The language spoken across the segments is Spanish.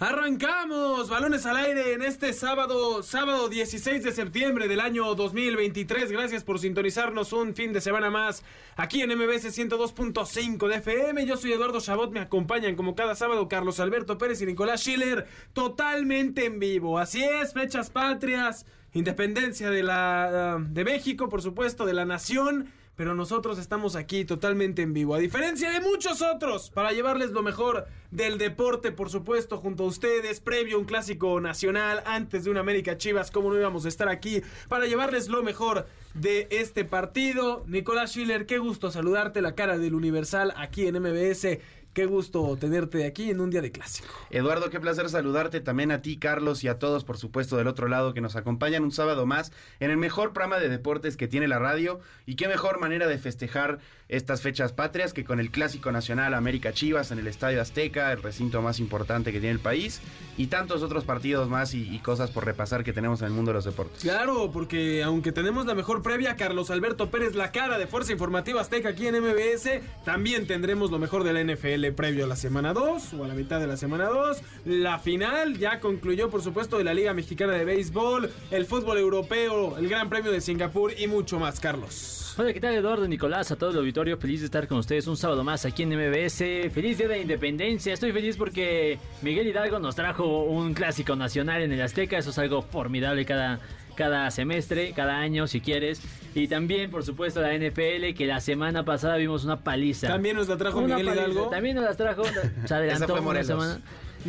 Arrancamos, balones al aire en este sábado, sábado 16 de septiembre del año 2023. Gracias por sintonizarnos un fin de semana más aquí en MBS 102.5 de FM. Yo soy Eduardo Chabot, me acompañan como cada sábado Carlos Alberto Pérez y Nicolás Schiller, totalmente en vivo. Así es, fechas patrias, independencia de la de México, por supuesto, de la nación pero nosotros estamos aquí totalmente en vivo, a diferencia de muchos otros, para llevarles lo mejor del deporte, por supuesto, junto a ustedes, previo a un clásico nacional, antes de un América Chivas, como no íbamos a estar aquí, para llevarles lo mejor de este partido. Nicolás Schiller, qué gusto saludarte, la cara del Universal aquí en MBS. Qué gusto tenerte aquí en un día de clásico. Eduardo, qué placer saludarte también a ti, Carlos, y a todos, por supuesto, del otro lado que nos acompañan un sábado más en el mejor programa de deportes que tiene la radio. Y qué mejor manera de festejar estas fechas patrias que con el Clásico Nacional América Chivas en el Estadio Azteca, el recinto más importante que tiene el país, y tantos otros partidos más y, cosas por repasar que tenemos en el mundo de los deportes. Claro, porque aunque tenemos la mejor previa, Carlos Alberto Pérez, la cara de Fuerza Informativa Azteca aquí en MBS, también tendremos lo mejor de la NFL previo a la semana 2 o a la mitad de la semana 2. La final ya concluyó, por supuesto, de la Liga Mexicana de Béisbol, el fútbol europeo, el Gran Premio de Singapur y mucho más, Carlos. Hola, ¿qué tal Eduardo, Nicolás, a todo el auditorio? Feliz de estar con ustedes un sábado más aquí en MBS. Feliz Día de la Independencia. Estoy feliz porque Miguel Hidalgo nos trajo un clásico nacional en el Azteca. Eso es algo formidable cada, cada semestre, cada año, si quieres. Y también, por supuesto, la NFL, que la semana pasada vimos una paliza. También nos la trajo Una Miguel paliza. Hidalgo. También nos las trajo. Se adelantó fue una semana.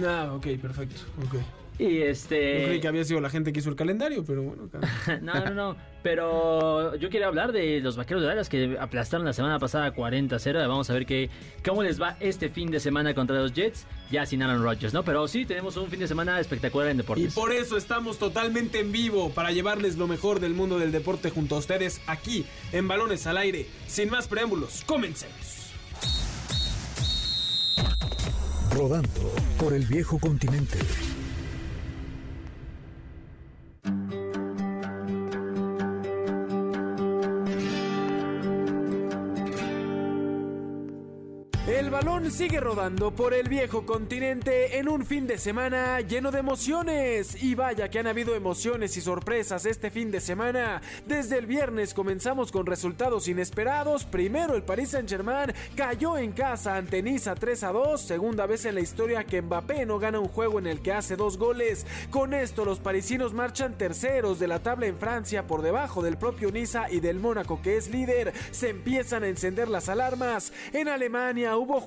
Ah, ok, perfecto. Ok. Y Yo este. creí que había sido la gente que hizo el calendario, pero bueno. no, no, no. Pero yo quería hablar de los vaqueros de Dallas que aplastaron la semana pasada 40-0. Vamos a ver qué, cómo les va este fin de semana contra los Jets. Ya sin Aaron Rodgers, ¿no? Pero sí, tenemos un fin de semana espectacular en Y deportes. por eso estamos totalmente en vivo para llevarles lo mejor del mundo del deporte junto a ustedes aquí en Balones al Aire. Sin más preámbulos, comencemos. Rodando por el viejo continente. Sigue rodando por el viejo continente en un fin de semana lleno de emociones. Y vaya que han habido emociones y sorpresas este fin de semana. Desde el viernes comenzamos con resultados inesperados. Primero el Paris Saint Germain cayó en casa ante Niza 3 a 2. Segunda vez en la historia que Mbappé no gana un juego en el que hace dos goles. Con esto los parisinos marchan terceros de la tabla en Francia por debajo del propio Niza y del Mónaco que es líder. Se empiezan a encender las alarmas. En Alemania hubo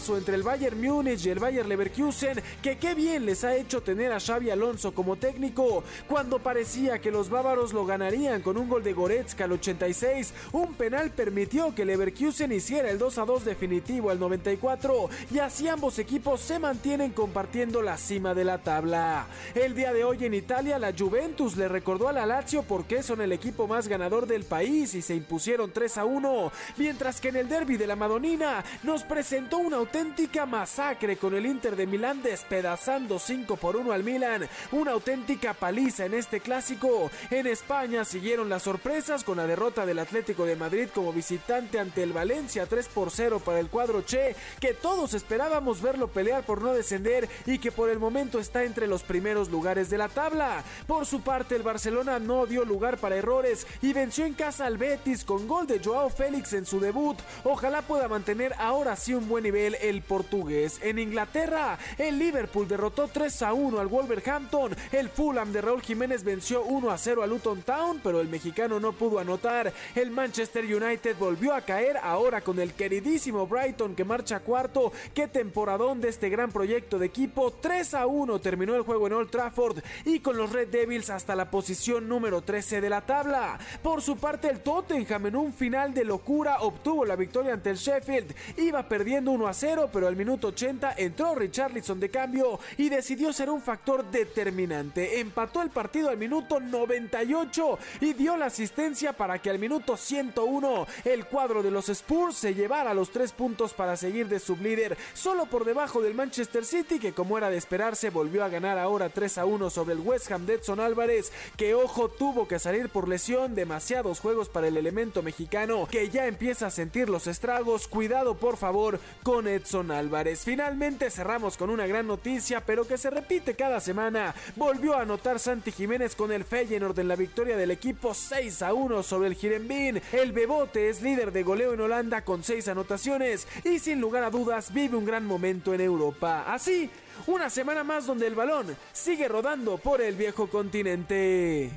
juegazo entre el Bayern Múnich y el Bayern Leverkusen que qué bien les ha hecho tener a Xavi Alonso como técnico cuando parecía que los bávaros lo ganarían con un gol de Goretzka al 86 un penal permitió que Leverkusen hiciera el 2 a 2 definitivo al 94 y así ambos equipos se mantienen compartiendo la cima de la tabla. El día de hoy en Italia la Juventus le recordó a la Lazio por qué son el equipo más ganador del país y se impusieron 3 a 1 mientras que en el derby de la Madonina nos presentó una auténtica masacre con el Inter de Milán despedazando 5 por 1 al Milan. Una auténtica paliza en este clásico. En España siguieron las sorpresas con la derrota del Atlético de Madrid como visitante ante el Valencia 3 por 0 para el cuadro Che, que todos esperábamos verlo pelear por no descender y que por el momento está entre los primeros lugares de la tabla. Por su parte, el Barcelona no dio lugar para errores y venció en casa al Betis con gol de Joao Félix en su debut. Ojalá pueda mantener ahora sí un buen nivel el portugués. En Inglaterra, el Liverpool derrotó 3 a 1 al Wolverhampton. El Fulham de Raúl Jiménez venció 1 a 0 a Luton Town, pero el mexicano no pudo anotar. El Manchester United volvió a caer ahora con el queridísimo Brighton que marcha cuarto. Qué temporadón de este gran proyecto de equipo. 3 a 1 terminó el juego en Old Trafford y con los Red Devils hasta la posición número 13 de la tabla. Por su parte, el Tottenham en un final de locura obtuvo la victoria ante el Sheffield. Iba perdiendo 1 a 0, pero al minuto 80 entró Richarlison de cambio y decidió ser un factor determinante. Empató el partido al minuto 98 y dio la asistencia para que al minuto 101 el cuadro de los Spurs se llevara los tres puntos para seguir de sublíder, solo por debajo del Manchester City, que como era de esperarse volvió a ganar ahora 3 a 1 sobre el West Ham de Álvarez, que ojo tuvo que salir por lesión, demasiados juegos para el elemento mexicano, que ya empieza a sentir los estragos, cuidado por favor con Edson Álvarez. Finalmente cerramos con una gran noticia, pero que se repite cada semana. Volvió a anotar Santi Jiménez con el Feyenoord en la victoria del equipo 6 a 1 sobre el Girenbin. El Bebote es líder de goleo en Holanda con 6 anotaciones y sin lugar a dudas vive un gran momento en Europa. Así, una semana más donde el balón sigue rodando por el viejo continente.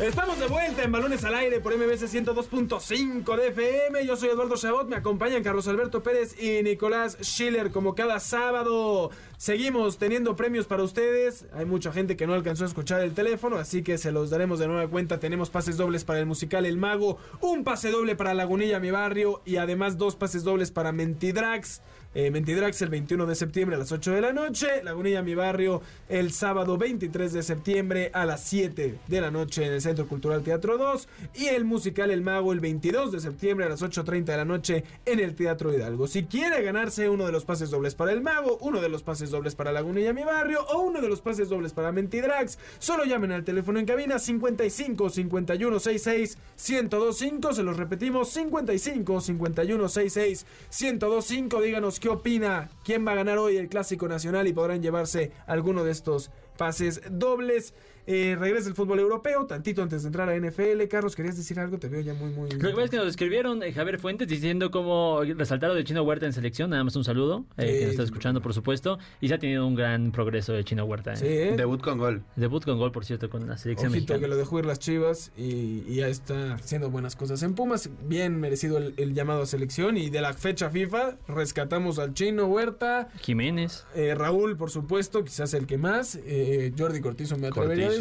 Estamos de vuelta en Balones al Aire por MBC 102.5 de FM. Yo soy Eduardo Chabot, me acompañan Carlos Alberto Pérez y Nicolás Schiller como cada sábado. Seguimos teniendo premios para ustedes. Hay mucha gente que no alcanzó a escuchar el teléfono, así que se los daremos de nueva cuenta. Tenemos pases dobles para el musical El Mago, un pase doble para Lagunilla, mi barrio, y además dos pases dobles para Mentidrax. Eh, Mentidrax el 21 de septiembre a las 8 de la noche. Lagunilla, mi barrio, el sábado 23 de septiembre a las 7 de la noche en el Centro Cultural Teatro 2. Y el musical El Mago el 22 de septiembre a las 8.30 de la noche en el Teatro Hidalgo. Si quiere ganarse uno de los pases dobles para El Mago, uno de los pases dobles para Lagunilla, mi barrio, o uno de los pases dobles para Mentidrax, solo llamen al teléfono en cabina 55 51 66 1025. Se los repetimos 55 51 66 1025. Díganos qué opina, quién va a ganar hoy el Clásico Nacional y podrán llevarse alguno de estos pases dobles. Eh, regresa el fútbol europeo, tantito antes de entrar a NFL. Carlos, ¿querías decir algo? Te veo ya muy, muy... Lo que es que nos escribieron eh, Javier Fuentes diciendo cómo resaltaron de Chino Huerta en selección. Nada más un saludo, eh, que nos está escuchando, por supuesto. Y se ha tenido un gran progreso de Chino Huerta. Sí, ¿eh? Debut con gol. Debut con gol, por cierto, con la selección Ojito que mexicana. lo dejó ir las chivas y, y ya está haciendo buenas cosas en Pumas. Bien merecido el, el llamado a selección. Y de la fecha FIFA rescatamos al chino Huerta. Jiménez. eh, Raúl, por supuesto, quizás el que más. eh, Jordi Cortizo me atrevería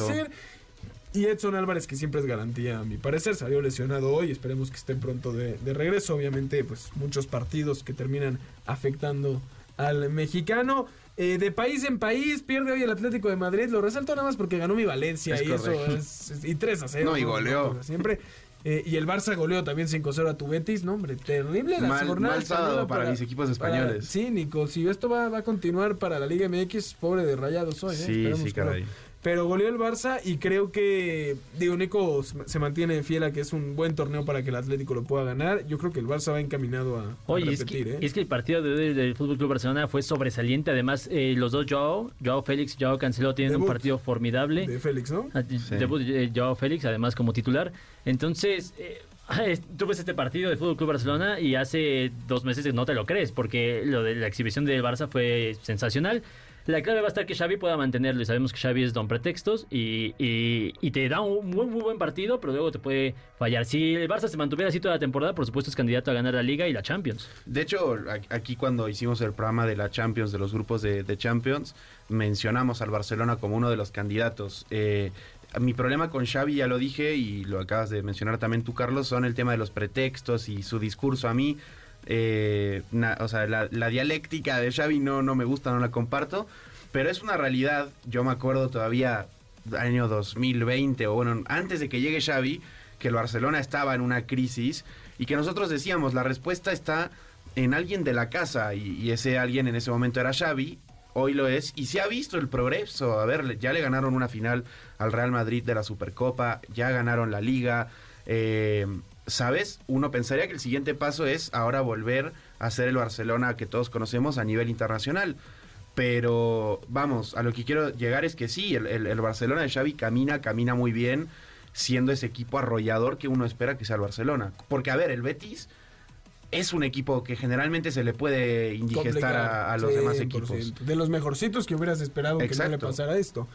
Y Edson Álvarez, que siempre es garantía, a mi parecer, salió lesionado hoy. Esperemos que esté pronto de, de regreso. Obviamente, pues muchos partidos que terminan afectando al mexicano. Eh, de país en país, pierde hoy el Atlético de Madrid. Lo resalto nada más porque ganó mi Valencia Es y eso es, es- Y 3 a 0. No, y goleó. Siempre. Eh, y el Barça goleó también 5-0 a tu Betis. No, hombre, terrible la Mal- jornada mal sábado española para mis equipos para- españoles. sí, Nico, si esto va, va a continuar para la Liga MX, pobre de rayados hoy. ¿eh? Sí, sí, caray. Pero goleó el Barça y creo que, digo, Nico se mantiene fiel a que es un buen torneo para que el Atlético lo pueda ganar. Yo creo que el Barça va encaminado a, a Oye, es repetir, que, ¿eh? es que el partido de hoy del Fútbol Club Barcelona fue sobresaliente. Además, eh, los dos Joao, Joao Félix y Joao Cancelo tienen Debut. un partido formidable. De Félix, ¿no? Ah, Debut de Joao Félix, además como titular. Entonces, eh, tú ves este partido del Fútbol Club Barcelona y hace dos meses no te lo crees, porque lo de la exhibición del Barça fue sensacional. La clave va a estar que Xavi pueda mantenerlo y sabemos que Xavi es don pretextos y, y- te da un muy, buen partido, pero luego te puede fallar. Si el Barça se mantuviera así toda la temporada, por supuesto es candidato a ganar la Liga y la Champions. De hecho, aquí cuando hicimos el programa de la Champions, de los grupos de, de Champions, mencionamos al Barcelona como uno de los candidatos. Eh, mi problema con Xavi, ya lo dije y lo acabas de mencionar también tú, Carlos, son el tema de los pretextos y su discurso. A mí, eh, o sea, la, dialéctica de Xavi no, no me gusta, no la comparto, pero es una realidad. Yo me acuerdo todavía año 2020 o bueno, antes de que llegue Xavi, que el Barcelona estaba en una crisis y que nosotros decíamos, la respuesta está en alguien de la casa y, y ese alguien en ese momento era Xavi, hoy lo es y se ha visto el progreso, a ver, ya le ganaron una final al Real Madrid de la Supercopa, ya ganaron la liga, eh, ¿sabes? Uno pensaría que el siguiente paso es ahora volver a ser el Barcelona que todos conocemos a nivel internacional. Pero vamos, a lo que quiero llegar es que sí, el, el- el Barcelona de Xavi camina, camina muy bien, siendo ese equipo arrollador que uno espera que sea el Barcelona. Porque, a ver, el Betis es un equipo que generalmente se le puede indigestar a, a los demás 100%. equipos. De los mejorcitos que hubieras esperado que no le pasara esto.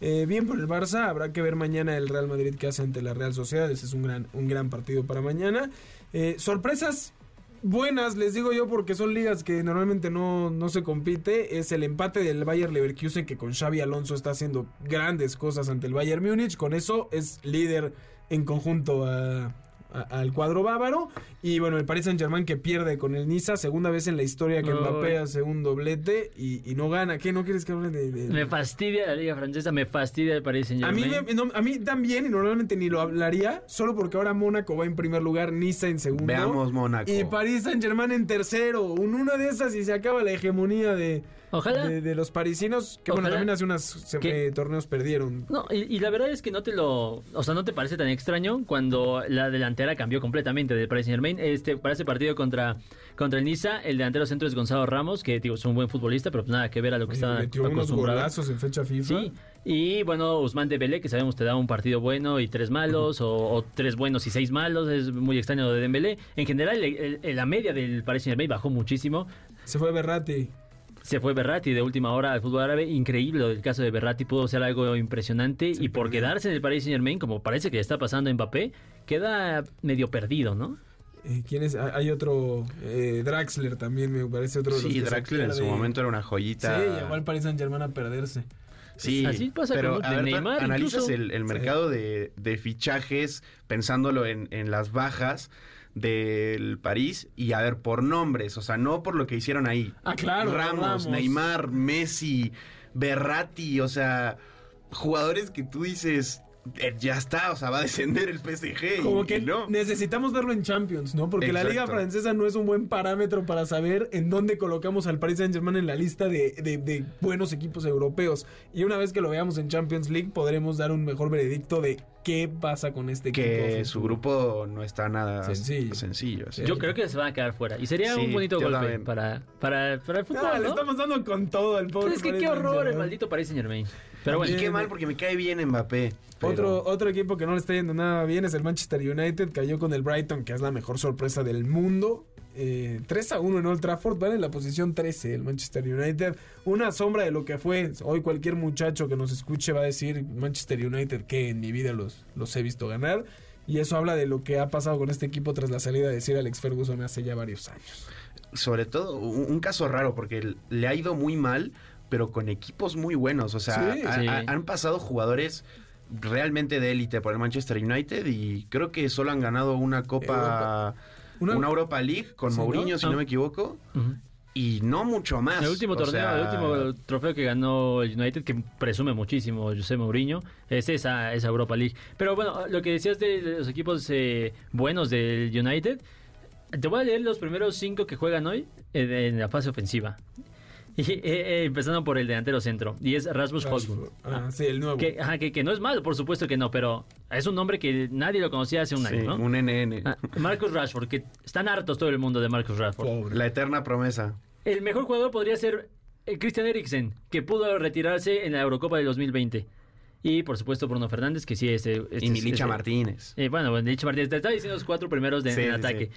Eh, bien por el Barça, habrá que ver mañana el Real Madrid que hace ante la Real Sociedad. Ese es un gran, un gran partido para mañana. Eh, sorpresas buenas, les digo yo, porque son ligas que normalmente no, no se compite. Es el empate del Bayern Leverkusen, que con Xavi Alonso está haciendo grandes cosas ante el Bayern Múnich. Con eso es líder en conjunto a, a- al cuadro bávaro. Y bueno, el Paris Saint Germain que pierde con el Niza, segunda vez en la historia que. Mbappé hace un doblete y, y no gana. ¿Qué? ¿No quieres que hable de...? de- Me fastidia la liga francesa, me fastidia el Paris Saint a mí, Germain. me- no, a mí también, y normalmente ni lo hablaría, solo porque ahora Mónaco va en primer lugar, Niza en segundo. Veamos Mónaco. Y París Saint Germain en tercero. Un, una de esas y se acaba la hegemonía de, Ojalá. de, de los parisinos. Que bueno, también hace unos Que- torneos perdieron. No, y, y la verdad es que no te lo. O sea, no te parece tan extraño cuando la delantera cambió completamente del Paris Saint Germain. Este, para ese partido contra, contra el Niza, el delantero centro es Gonzalo Ramos, que digo, es un buen futbolista, pero nada que ver a lo que estaba metió unos acostumbrado. golazos en fecha FIFA. Sí, y bueno, Usman Dembélé, que sabemos te da un partido bueno y tres malos, o, o tres buenos y seis malos, es muy extraño lo de Dembélé. En general, el- el- la media del Paris Saint Germain bajó muchísimo. Se fue Berratti. Se fue Berratti de última hora al fútbol árabe. Increíble del caso de Berratti. Pudo ser algo impresionante. y por quedarse en el Paris Saint Germain, como parece que le está pasando a Mbappé, queda medio perdido, ¿no? Eh, ¿Quién es? Ah, Hay otro, eh, Draxler también, me parece otro de los Sí, Draxler en su momento era una Sí, joyita. llegó al Paris Saint Germain a perderse. Sí, Así pasa pero con a ver, tú Neymar, analizas incluso. el, el mercado de, de fichajes pensándolo en, en las bajas del París y a ver por nombres, o sea, no por lo que hicieron ahí. Ah, claro, Ramos, Ramos. Neymar, Messi, Berratti, o sea, jugadores que tú dices, "Eh, ya está, o sea, va a descender el PSG. Como que no. necesitamos verlo en Champions, ¿no? Porque la liga francesa no es un buen parámetro para saber en dónde colocamos al Paris Saint Germain en la lista de, de- de buenos equipos europeos. Y una vez que lo veamos en Champions League, podremos dar un mejor veredicto de qué pasa con este equipo. que ofensivo. su grupo no está nada Sencillo. sencillo. sí. Yo creo que se van a quedar fuera. Y sería Sí, un bonito golpe para, para, para el fútbol. Ah, estamos dando con todo al pobre. es que qué horror el maldito Paris Saint Germain. Pero bueno, y qué mal porque me cae bien Mbappé. pero- Otro, otro equipo que no le está yendo nada bien es el Manchester United. Cayó con el Brighton, que es la mejor sorpresa del mundo. Eh, 3 a 1 en Old Trafford, van en la posición 13 el Manchester United. Una sombra de lo que fue. Hoy cualquier muchacho que nos escuche va a decir Manchester United que en mi vida los, los he visto ganar. Y eso habla de lo que ha pasado con este equipo tras la salida de Sir Alex Ferguson hace ya varios años. sobre todo un, un caso raro porque le ha ido muy mal, pero con equipos muy buenos. O sea, Sí. ha- Sí. ha- han pasado jugadores realmente de élite por el Manchester United y creo que solo han ganado una Copa, Una- una, Europa League con Sí, ¿no? Mourinho, si Ah. no me equivoco, y no mucho más. el último O torneo, sea, el último trofeo que ganó el United, que presume muchísimo José Mourinho, es esa, esa Europa League. Pero bueno, lo que decías de los equipos eh, buenos del United, te voy a leer los primeros cinco que juegan hoy en, en la fase ofensiva. Y, eh, eh, empezando por el delantero centro, y es Rasmus Højlund. Ah, sí, el nuevo. Que, ajá, que, que no es malo, por supuesto que no, pero es un nombre que nadie lo conocía hace un sí, año, ¿no? un NN. Ah, Marcus Rashford, que están hartos todo el mundo de Marcus Rashford. Pobre. La eterna promesa. El mejor jugador podría ser eh, Christian Eriksen, que pudo retirarse en la Eurocopa del 2020. Y por supuesto Bruno Fernández, que sí es... eh, este y es- Milicha es- Martínez. eh, bueno, Milicha Martínez, te estaba diciendo los cuatro primeros de, Sí, en sí, ataque. sí.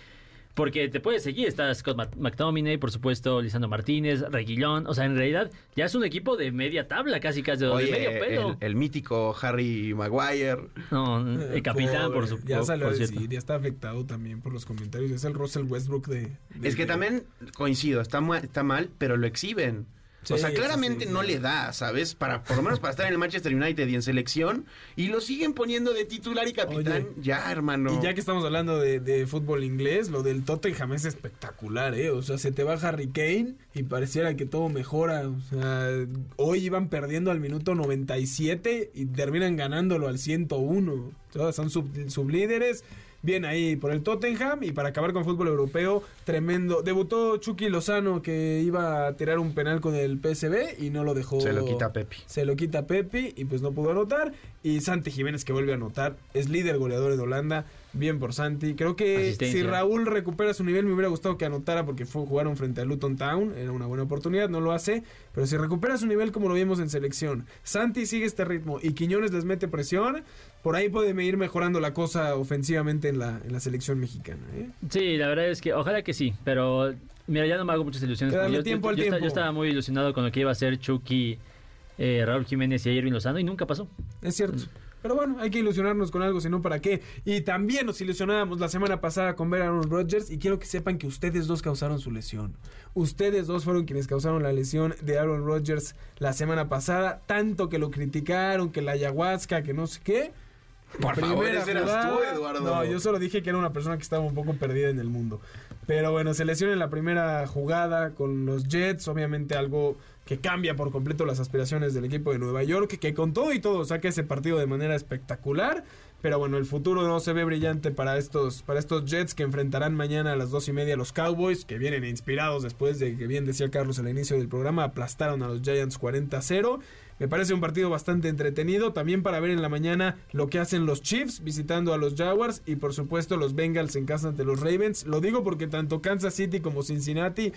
Porque te puedes seguir, está Scott McTominay, por supuesto, Lisandro Martínez, Reguilón. O sea, en realidad ya es un equipo de media tabla, casi casi de, Oye, medio pelo. el, el mítico Harry Maguire. No, el capitán, Pobre. por, su, Ya salió decir, ya está afectado también por los comentarios. Es el Russell Westbrook de. de- Es que también coincido, está, está mal, pero lo exhiben. Sí, o sea, claramente sí. no le da, ¿sabes? Para, por lo menos para estar en el Manchester United y en selección. Y lo siguen poniendo de titular y capitán. Oye, ya, hermano. Y ya que estamos hablando de, de fútbol inglés, lo del Tottenham es espectacular, ¿eh? O sea, se te va Harry Kane y pareciera que todo mejora. O sea, hoy iban perdiendo al minuto 97 y terminan ganándolo al 101. O sea, son sub- sublíderes. Bien ahí por el Tottenham y para acabar con fútbol europeo, tremendo. Debutó Chucky Lozano que iba a tirar un penal con el PSV y no lo dejó. Se lo quita Pepi. Se lo quita Pepi y pues no pudo anotar. Y Santi Jiménez que vuelve a anotar. Es líder goleador de Holanda. Bien por Santi. Creo que si Raúl recupera su nivel me hubiera gustado que anotara porque fue, jugaron frente a Luton Town. Era una buena oportunidad, no lo hace. Pero si recupera su nivel como lo vimos en selección. Santi sigue este ritmo y Quiñones les mete presión. Por ahí puede ir mejorando la cosa ofensivamente en la, en la selección mexicana. ¿eh? Sí, la verdad es que ojalá que sí, pero mira, ya no me hago muchas ilusiones. Yo, tiempo yo- al yo esta- tiempo. yo estaba muy ilusionado con lo que iba a ser Chucky, eh, Raúl Jiménez y Irving Lozano y nunca pasó. Es cierto. Pero bueno, hay que ilusionarnos con algo, si no, ¿para qué? Y también nos ilusionábamos la semana pasada con ver a Aaron Rodgers y quiero que sepan que ustedes dos causaron su lesión. Ustedes dos fueron quienes causaron la lesión de Aaron Rodgers la semana pasada, tanto que lo criticaron, que la ayahuasca, que no sé qué. Por favor, ese eras tú, Eduardo. No, yo solo dije que era una persona que estaba un poco perdida en el mundo. Pero bueno, se lesiona en la primera jugada con los Jets, obviamente algo que cambia por completo las aspiraciones del equipo de Nueva York, que con todo y todo saca ese partido de manera espectacular. Pero bueno, el futuro no se ve brillante para estos, para estos Jets que enfrentarán mañana a las dos y media a los Cowboys, que vienen inspirados después de que bien decía Carlos al inicio del programa, aplastaron a los Giants 40-0. Me parece un partido bastante entretenido, también para ver en la mañana lo que hacen los Chiefs visitando a los Jaguars y por supuesto los Bengals en casa ante los Ravens. Lo digo porque tanto Kansas City como Cincinnati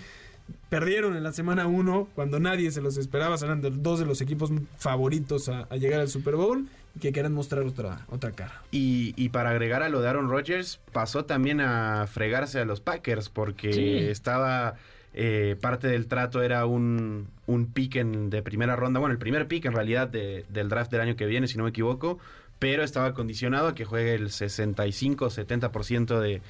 perdieron en la semana 1 cuando nadie se los esperaba, serán dos de los equipos favoritos a, a llegar al Super Bowl y que quieran mostrar otra, otra cara. Y, y, para agregar a lo de Aaron Rodgers, pasó también a fregarse a los Packers porque Sí. estaba... eh, parte del trato era un, un pick en- de primera ronda, bueno, el primer pick en realidad de- del draft del año que viene, si no me equivoco, pero estaba condicionado a que juegue el 65-70% de,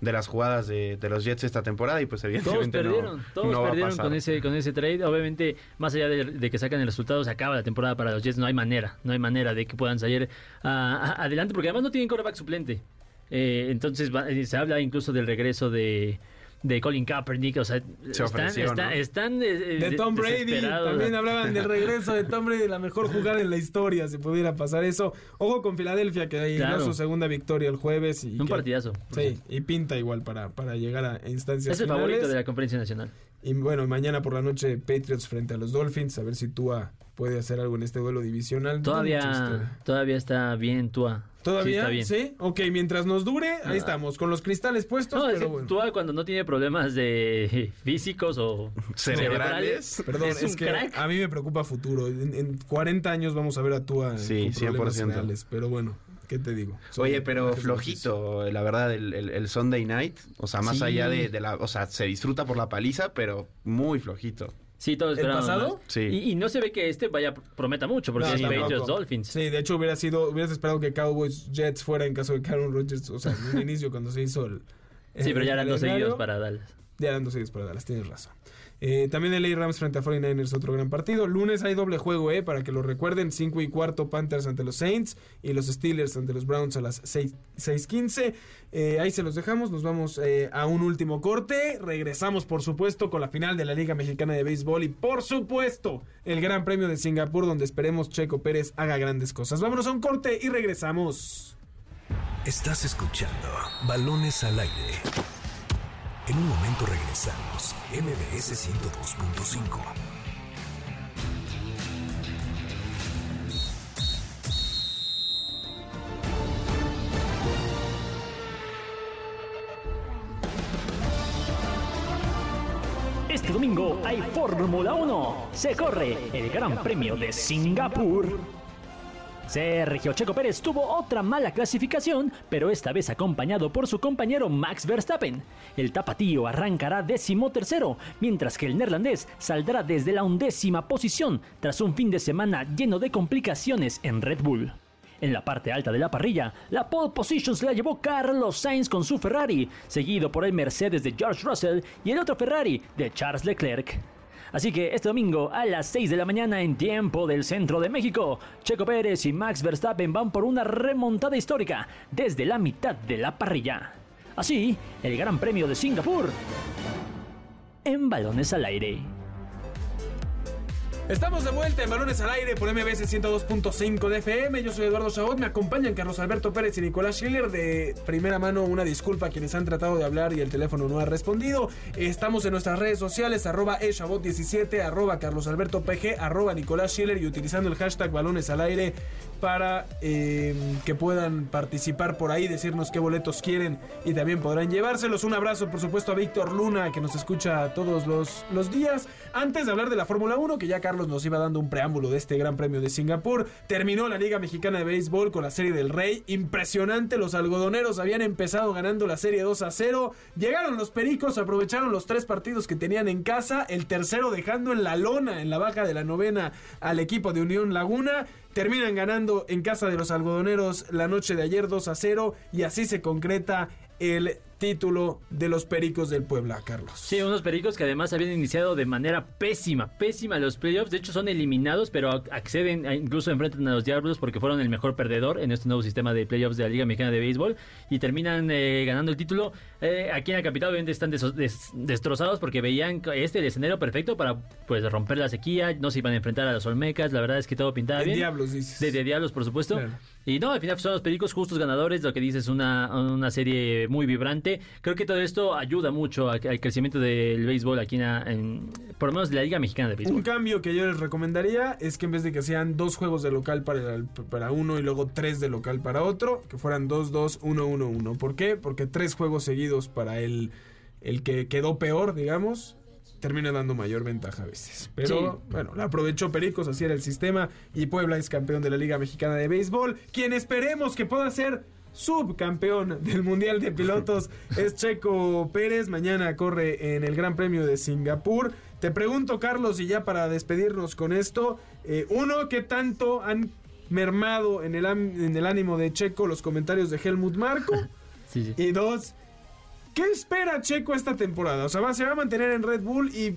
de las jugadas de, de los Jets esta temporada y pues Todos evidentemente no- perdieron, todos no a perdieron con ese, con ese trade. Obviamente, más allá de, de que sacan el resultado, se acaba la temporada para los Jets. No hay manera, no hay manera de que puedan salir ah, ah, adelante, porque además no tienen quarterback suplente. Eh, entonces va- eh, se habla incluso del regreso de, de Colin Kaepernick. O sea, Se están, ofreció, están, ¿no? están, eh, De Tom Brady, también hablaban del regreso de Tom Brady, la mejor jugada en la historia, si pudiera pasar eso. Ojo con Filadelfia, que llegó Claro. su segunda victoria el jueves. Y Un que- partidazo. Sí, cierto. y pinta igual para, para llegar a instancias Es el finales. favorito de la conferencia nacional. Y bueno, mañana por la noche Patriots frente a los Dolphins, a ver si Tua puede hacer algo en este duelo divisional. Todavía, todavía está bien Tua. ¿Todavía? Sí, bien. Ok, mientras nos dure, ahí Ah. estamos, con los cristales puestos, No, es pero que bueno. Tua cuando no tiene problemas de físicos o Cerebrales. Perdón, es es, que crack. a mí me preocupa futuro. En, en 40 años vamos a ver a Tua Sí, con problemas 100%. reales, pero bueno, ¿qué te digo? Son Oye, pero flojito, la verdad, el, el- el Sunday night. O sea, más Sí. allá de, de la. O sea, se disfruta por la paliza, pero muy flojito. Sí, todos ¿El pasado? más. Sí. Y, y no se ve que este vaya prometa mucho, porque No, es tampoco. Patriots Dolphins. Sí, de hecho hubiera sido, hubieras esperado que Cowboys Jets fuera en caso de que Aaron Rodgers, o sea, en un inicio cuando se hizo el... Sí, pero ya eran dos seguidos para Dallas. Ya eran dos seguidos para Dallas, tienes razón. Eh, también el Rams frente a 49ers, otro gran partido. Lunes hay doble juego, eh, para que lo recuerden. 5 y cuarto Panthers ante los Saints y los Steelers ante los Browns a las 6 6:15. Eh, ahí se los dejamos. Nos vamos eh, a un último corte. Regresamos, por supuesto, con la final de la Liga Mexicana de Béisbol y, por supuesto, el Gran Premio de Singapur, donde esperemos Checo Pérez haga grandes cosas. Vámonos a un corte y regresamos. Estás escuchando Balones al aire. En un momento regresamos. MBS 102.5. Este domingo hay Fórmula 1. Se corre el Gran Premio de Singapur. Sergio Checo Pérez tuvo otra mala clasificación, pero esta vez acompañado por su compañero Max Verstappen. El tapatío arrancará décimo tercero, mientras que el neerlandés saldrá desde la undécima posición tras un fin de semana lleno de complicaciones en Red Bull. En la parte alta de la parrilla, la pole position se la llevó Carlos Sainz con su Ferrari, seguido por el Mercedes de George Russell y el otro Ferrari de Charles Leclerc. Así que este domingo a las 6 de la mañana en tiempo del centro de México, Checo Pérez y Max Verstappen van por una remontada histórica desde la mitad de la parrilla. Así, el Gran Premio de Singapur en balones al aire. Estamos de vuelta en Balones al Aire por MBS 102.5 de FM. Yo soy Eduardo Chabot. Me acompañan Carlos Alberto Pérez y Nicolás Schiller. De primera mano, una disculpa a quienes han tratado de hablar y el teléfono no ha respondido. Estamos en nuestras redes sociales, arroba eShabot17, arroba Carlos PG, arroba Nicolás Schiller y utilizando el hashtag Balones al Aire para eh, que puedan participar por ahí, decirnos qué boletos quieren y también podrán llevárselos. Un abrazo, por supuesto, a Víctor Luna, que nos escucha todos los, los días. Antes de hablar de la Fórmula 1, que ya Carlos nos iba dando un preámbulo de este Gran Premio de Singapur, terminó la Liga Mexicana de Béisbol con la Serie del Rey. Impresionante, los algodoneros habían empezado ganando la Serie 2 a 0. Llegaron los Pericos, aprovecharon los tres partidos que tenían en casa, el tercero dejando en la lona, en la baja de la novena, al equipo de Unión Laguna. Terminan ganando en casa de los algodoneros la noche de ayer 2 a 0 y así se concreta el título de los Pericos del Puebla, Carlos. Sí, unos pericos que además habían iniciado de manera pésima, pésima los playoffs. De hecho, son eliminados, pero ac- acceden, incluso enfrentan a los Diablos porque fueron el mejor perdedor en este nuevo sistema de playoffs de la Liga Mexicana de Béisbol y terminan eh, ganando el título. Eh, aquí en la capital, obviamente, están des- destrozados porque veían este el escenario perfecto para pues romper la sequía. No se iban a enfrentar a los Olmecas. La verdad es que todo pintaba De bien. Diablos, dices. De, de Diablos, por supuesto. Claro. Y no, al final son los pericos justos ganadores, lo que dices, una, una serie muy vibrante. Creo que todo esto ayuda mucho a- al crecimiento del béisbol aquí en, por lo menos la Liga Mexicana de Un Béisbol. cambio que yo les recomendaría es que en vez de que sean dos juegos de local para, el- para uno y luego tres de local para otro, que fueran dos, dos, uno, uno, uno. ¿Por qué? Porque tres juegos seguidos para el, el que quedó peor, digamos, termina dando mayor ventaja a veces. Pero bueno, la aprovechó Pericos, así era el sistema y Puebla es campeón de la Liga Mexicana de Béisbol, quien esperemos que pueda ser subcampeón del Mundial de Pilotos es Checo Pérez, mañana corre en el Gran Premio de Singapur. Te pregunto, Carlos, y ya para despedirnos con esto, eh, uno, ¿qué tanto han mermado en el, en el ánimo de Checo los comentarios de Helmut Marco? Sí, sí. Y dos, ¿qué espera Checo esta temporada? O sea, va, se va a mantener en Red Bull y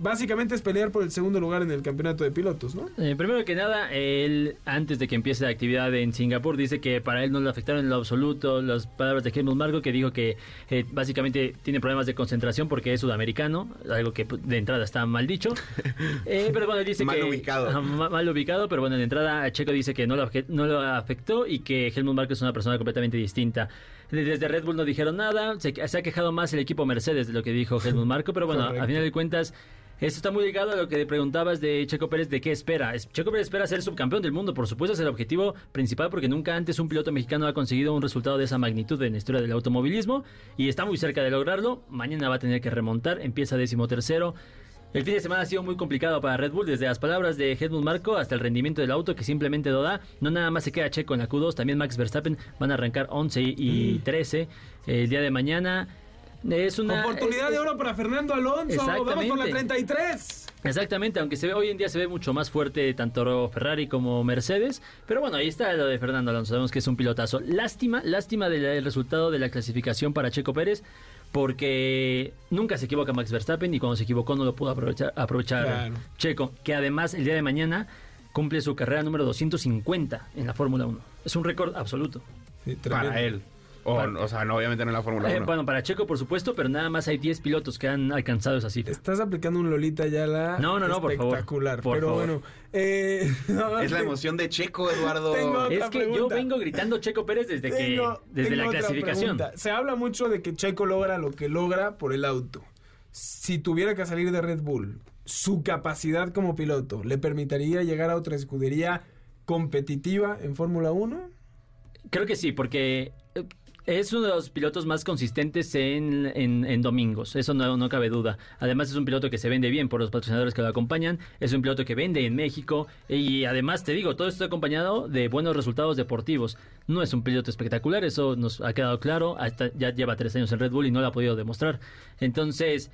básicamente es pelear por el segundo lugar en el campeonato de pilotos, ¿no? Eh, primero que nada, él, antes de que empiece la actividad en Singapur, dice que para él no le afectaron en lo absoluto las palabras de Helmut Marko, que dijo que eh, básicamente tiene problemas de concentración porque es sudamericano, algo que pues, de entrada está mal dicho. Eh, pero bueno, él dice Mal que... ubicado. Mal ubicado, pero bueno, de entrada Checo dice que no lo, no lo afectó y que Helmut Marko es una persona completamente distinta. Desde Red Bull no dijeron nada, se, se ha quejado más el equipo Mercedes de lo que dijo Helmut Marko, pero bueno, Correcto. a final de cuentas... Esto está muy ligado a lo que le preguntabas de Checo Pérez, de qué espera. Es- Checo Pérez espera ser subcampeón del mundo, por supuesto, es el objetivo principal porque nunca antes un piloto mexicano ha conseguido un resultado de esa magnitud en la historia del automovilismo y está muy cerca de lograrlo. Mañana va a tener que remontar, empieza décimo tercero. El fin de semana ha sido muy complicado para Red Bull, desde las palabras de Helmut Marko hasta el rendimiento del auto que simplemente lo da. No nada más se queda Checo en la Q2, también Max Verstappen van a arrancar 11 y 13 el día de mañana. Es una Oportunidad es- de oro para Fernando Alonso. Vamos con la Exactamente. 33. Exactamente, aunque se ve, hoy en día se ve mucho más fuerte tanto Ferrari como Mercedes. Pero bueno, ahí está lo de Fernando Alonso. Sabemos que es un pilotazo. Lástima, lástima del resultado de la clasificación para Checo Pérez. Porque nunca se equivoca Max Verstappen y cuando se equivocó no lo pudo aprovechar, aprovechar Claro. Checo. Que además el día de mañana cumple su carrera número 250 en la Fórmula 1. Es un récord absoluto. Sí. Para él. O, o sea, no, obviamente no en la Fórmula Eh, 1. bueno, para Checo por supuesto, pero nada más hay 10 pilotos que han alcanzado esa cifra. Estás aplicando un Lolita Yala No, no, no, por favor. espectacular. Por pero favor. bueno, eh, no, es la emoción de Checo, Eduardo. Tengo- Es Otra que yo vengo gritando Checo Pérez desde que desde tengo la otra clasificación. pregunta. Se habla mucho de que Checo logra lo que logra por el auto. Si tuviera que salir de Red Bull, su capacidad como piloto le permitiría llegar a otra escudería competitiva en Fórmula 1? Creo que sí, porque eh, es uno de los pilotos más consistentes en, en- en domingos, eso no, no cabe duda. Además es un piloto que se vende bien por los patrocinadores que lo acompañan, es un piloto que vende en México y además te digo, todo esto acompañado de buenos resultados deportivos. No es un piloto espectacular, eso nos ha quedado claro, hasta ya lleva tres años en Red Bull y no lo ha podido demostrar. Entonces...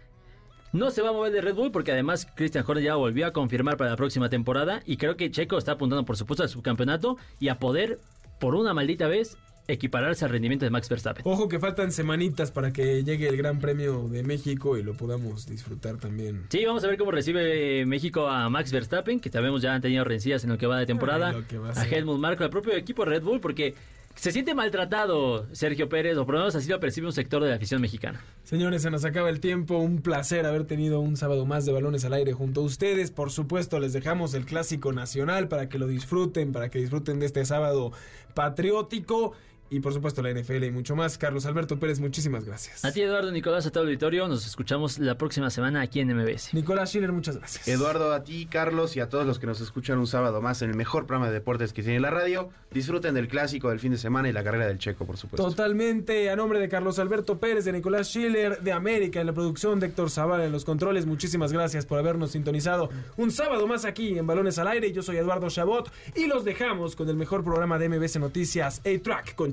No se va a mover de Red Bull porque además Christian Horner ya volvió a confirmar para la próxima temporada y creo que Checo está apuntando por supuesto al subcampeonato y a poder por una maldita vez equipararse al rendimiento de Max Verstappen. Ojo que faltan semanitas para que llegue el Gran Premio de México y lo podamos disfrutar también. Sí, vamos a ver cómo recibe México a Max Verstappen, que sabemos ya han tenido rencillas en lo que va de temporada, Ay, va a a. Helmut Marko, al propio equipo Red Bull, porque se siente maltratado Sergio Pérez, o por lo menos así lo percibe un sector de la afición mexicana. Señores, se nos acaba el tiempo. Un placer haber tenido un sábado más de balones al aire junto a ustedes. Por supuesto, les dejamos el clásico nacional para que lo disfruten, para que disfruten de este sábado patriótico. Y por supuesto, la NFL y mucho más. Carlos Alberto Pérez, muchísimas gracias. A ti, Eduardo Nicolás, a todo el auditorio, nos escuchamos la próxima semana aquí en MBS. Nicolás Schiller, muchas gracias. Eduardo, a ti, Carlos, y a todos los que nos escuchan un sábado más en el mejor programa de deportes que tiene la radio. Disfruten del clásico del fin de semana y la carrera del Checo, por supuesto. Totalmente a nombre de Carlos Alberto Pérez, de Nicolás Schiller, de América en la producción, de Héctor Zavala en los controles. Muchísimas gracias por habernos sintonizado un sábado más aquí en Balones al Aire. Yo soy Eduardo Chabot y los dejamos con el mejor programa de MBC Noticias, A-Track con